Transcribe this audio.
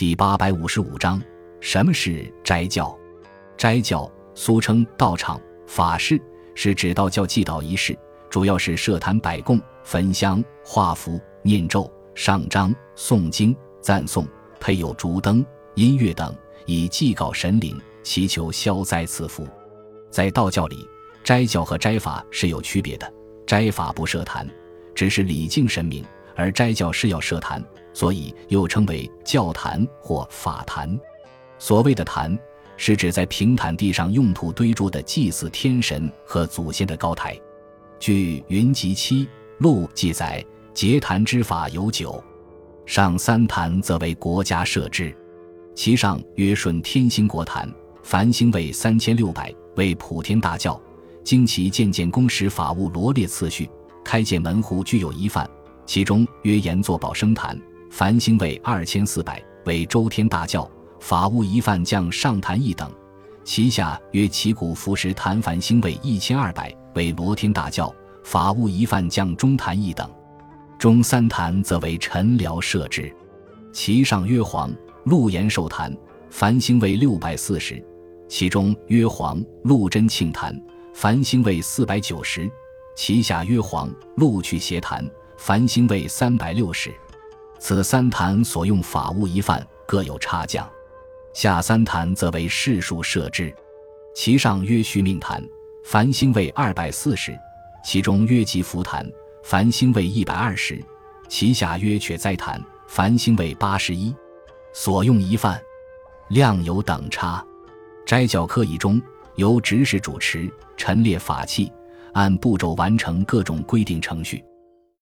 第八百五十五章：什么是斋教？斋教俗称道场、法事，是指道教祭祷仪式，主要是设坛摆供、焚香、画符、念咒、上章、诵经、赞颂，配有烛灯、音乐等，以祭告神灵，祈求消灾赐福。在道教里，斋教和斋法是有区别的。斋法不设坛，只是礼敬神明；而斋教是要设坛，所以又称为教坛或法坛。所谓的坛，是指在平坦地上用土堆筑的祭祀天神和祖先的高台。据《云集七录》记载，结坛之法有九：上三坛则为国家设置，其上曰顺天星国坛，凡星位三千六百，为普天大教。经其渐渐公使法务罗列次序，开建门户具有一范，其中曰言作宝生坛，繁星位二千四百，为周天大教。法务一范降上坛一等，其下曰旗鼓服食坛，凡星位一千二百，为罗天大教。法务一范降中坛一等，中三坛则为陈辽设置，其上曰黄陆延寿坛，凡星位六百四十，其中曰黄陆真庆坛。繁星位四百九十，其下曰黄禄去邪坛，繁星位三百六十。此三坛所用法物一范，各有差降。下三坛则为世数设置，其上曰续命坛，繁星位二百四十，其中曰吉福坛，繁星位一百二十，其下曰却灾坛，繁星位八十一。所用一范，量有等差。斋教科仪中。由执事主持陈列法器，按步骤完成各种规定程序。